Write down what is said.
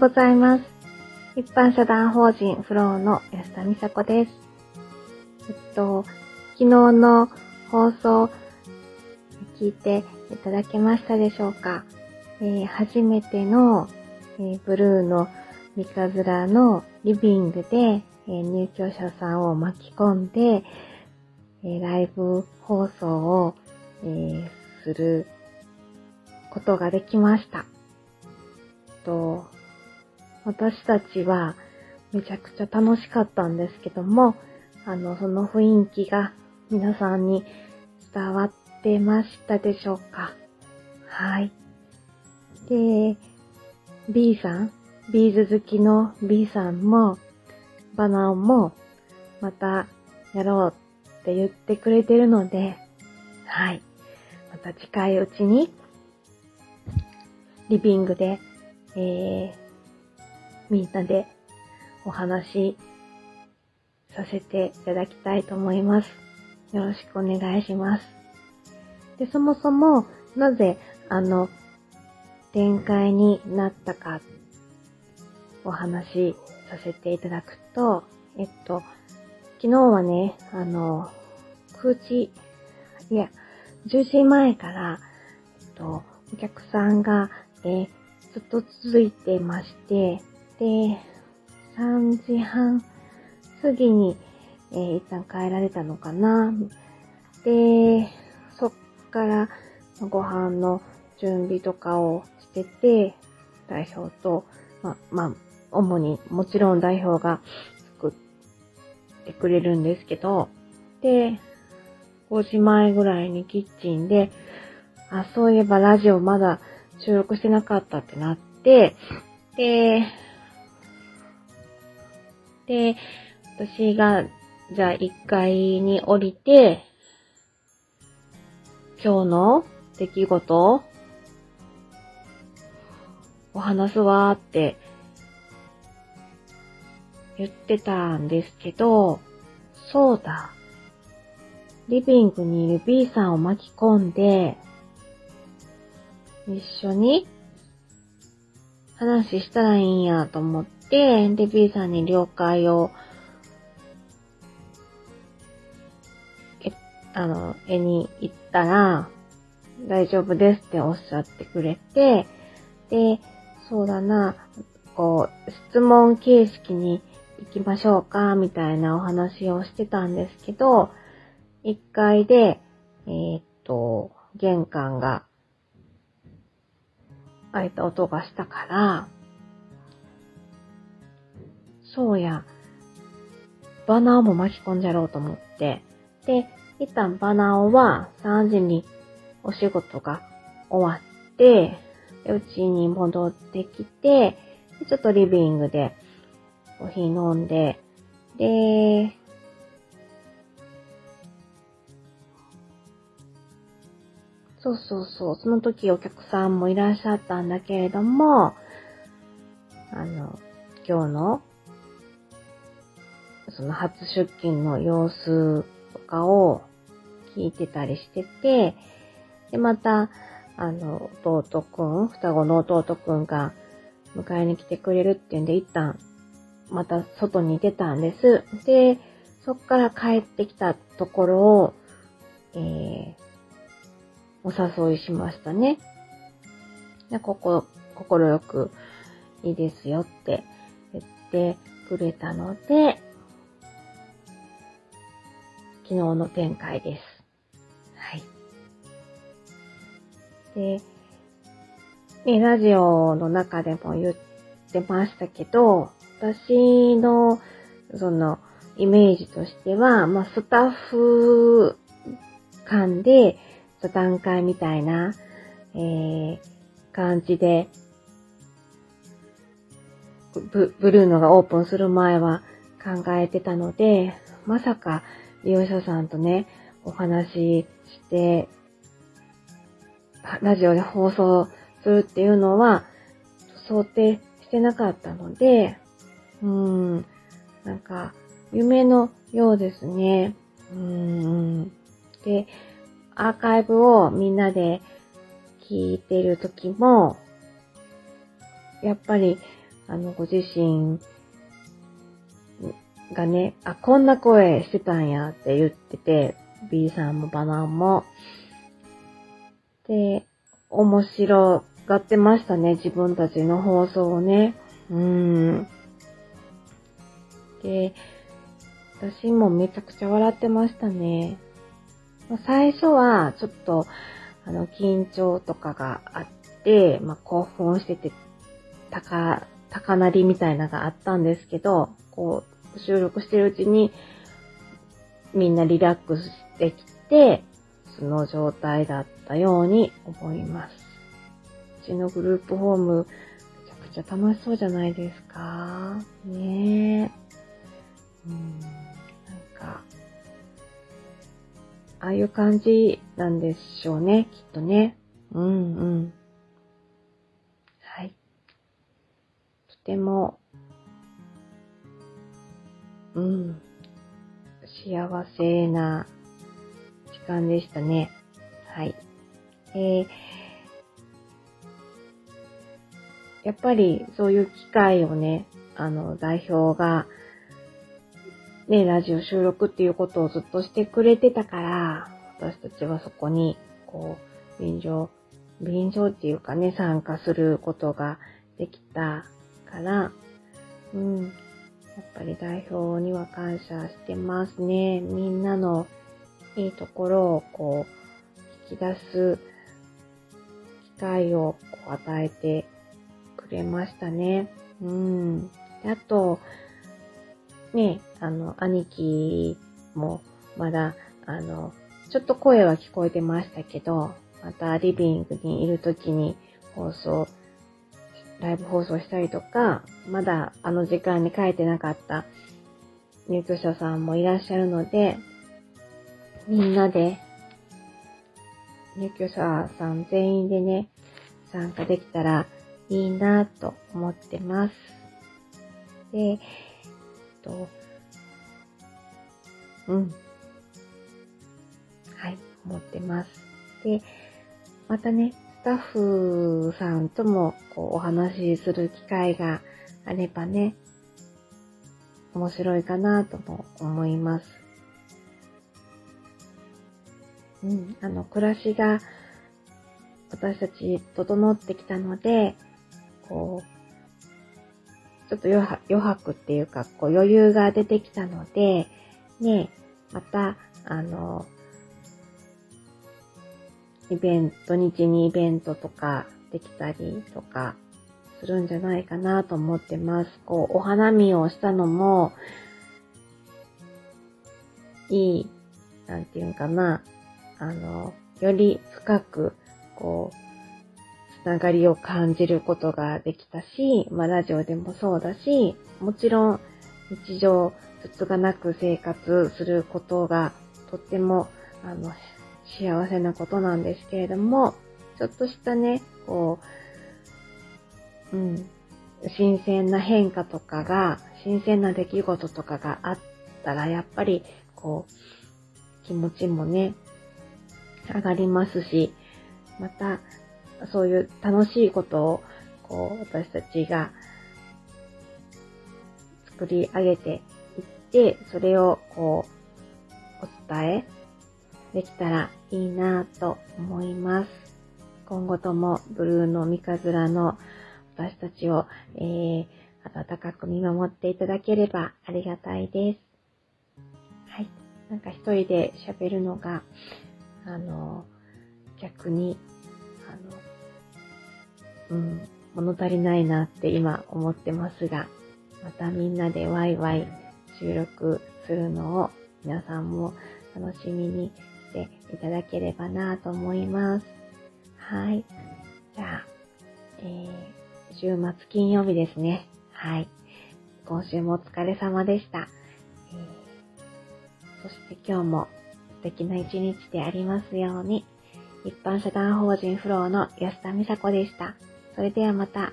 ございます。一般社団法人フローの安田美佐子です。えっと、昨日の放送聞いていただけましたでしょうか、えー、初めての、えー、ブルーの三日面のリビングで、えー、入居者さんを巻き込んで、えライブ放送を、えすることができました。と私たちはめちゃくちゃ楽しかったんですけども、あの、その雰囲気が皆さんに伝わってましたでしょうか？はい。で、B さん、ビーズ好きの B さんも、バナオも、またやろうって言ってくれてるので、はい。また近いうちに、リビングで、えー、みんなでお話しさせていただきたいと思います。よろしくお願いします。で、そもそも、なぜ、あの、展開になったか、お話しさせていただくと、えっと、昨日はね、あの、9時、いや、10時前から、えっと、お客さんが、えずっと続いてまして、で、3時半過ぎに、えー、一旦帰られたのかな。で、そっからご飯の準備とかをしてて、代表と、ま、まあ、主にもちろん代表が作ってくれるんですけど、で、5時前ぐらいにキッチンで、あ、そういえばラジオまだ収録してなかったってなって、で、で、私が、じゃあ1階に降りて、今日の出来事お話すわーって言ってたんですけど、そうだ。リビングにいる B さんを巻き込んで、一緒に話したらいいんやと思って、で、B さんに了解を、え、あの、絵に行ったら、大丈夫ですっておっしゃってくれて、で、そうだな、こう、質問形式に行きましょうか、みたいなお話をしてたんですけど、1階で、えー、っと、玄関が開いた音がしたから、そうや、バナーも巻き込んじゃろうと思って、で、一旦バナーは3時にお仕事が終わって、うちに戻ってきて、ちょっとリビングでコーヒー飲んで、で、そうそうそう。その時お客さんもいらっしゃったんだけれども、あの、今日の、その初出勤の様子とかを聞いてたりしてて、で、また、あの、弟くん、双子の弟くんが迎えに来てくれるっていうんで、一旦、また外に出たんです。で、そっから帰ってきたところを、えー、お誘いしましたね。で、ここ、心よくいいですよって言ってくれたので、昨日の展開です。はい。で、ね、ラジオの中でも言ってましたけど、私の、その、イメージとしては、まあ、スタッフ間で、座談会みたいな、えー、感じで、ブブルーノがオープンする前は考えてたので、まさか利用者さんとね、お話しして、ラジオで放送するっていうのは想定してなかったので、うーん、なんか夢のようですね。うーん。で、アーカイブをみんなで聞いてる時も、やっぱり、あの、ご自身がね、あ、こんな声してたんやって言ってて、B さんもバナンも。で、面白がってましたね、自分たちの放送をね。うん。で、私もめちゃくちゃ笑ってましたね。最初は、ちょっと、あの、緊張とかがあって、まあ、興奮してて、高、高鳴りみたいなのがあったんですけど、こう、収録してるうちに、みんなリラックスしてきて、その状態だったように思います。うちのグループホーム、めちゃくちゃ楽しそうじゃないですか？ねえ。うん、なんか、ああいう感じなんでしょうね、きっとね。うんうん。はい。とても、うん、幸せな時間でしたね。はい。えー、やっぱりそういう機会をね、あの、代表が、ね、ラジオ収録っていうことをずっとしてくれてたから、私たちはそこに、こう、便乗、便乗っていうかね、参加することができたから、うん。やっぱり代表には感謝してますね。みんなのいいところをこう、引き出す機会をこう与えてくれましたね。うん。あと、ね、あの、兄貴もまだ、あの、ちょっと声は聞こえてましたけど、またリビングにいる時に放送、ライブ放送したりとか、まだあの時間に書いてなかった入居者さんもいらっしゃるので、みんなで、入居者さん全員でね、参加できたらいいなと思ってます。で、えっと、うん。はい、思ってます。で、またね、スタッフさんともこうお話しする機会があればね、面白いかなとも思います。うん、あの、暮らしが私たち整ってきたので、こう、ちょっと余白っていうか、こう余裕が出てきたので、ね、また、あの、イベント、土日にイベントとかできたりとかするんじゃないかなと思ってます。こう、お花見をしたのも、いい、なんていうんかな、あの、より深く、こう、つながりを感じることができたし、まあラジオでもそうだし、もちろん日常、つつがなく生活することがとっても、あの、幸せなことなんですけれども、ちょっとしたね、こう、うん、新鮮な変化とかが、新鮮な出来事とかがあったら、やっぱり、こう、気持ちもね、上がりますし、また、そういう楽しいことを、こう、私たちが作り上げていって、それを、こう、お伝えできたらいいなと思います。今後ともブルーの三日面の私たちを、えー、温かく見守っていただければありがたいです。はい。なんか一人で喋るのが、あの、逆にあのうん、物足りないなって今思ってますが、またみんなでワイワイ収録するのを皆さんも楽しみにいただければなと思います。はい。じゃあ、えー、週末金曜日ですね。はい。今週もお疲れ様でした。えー、そして今日も素敵な一日でありますように。一般社団法人フローの安田美佐子でした。それではまた。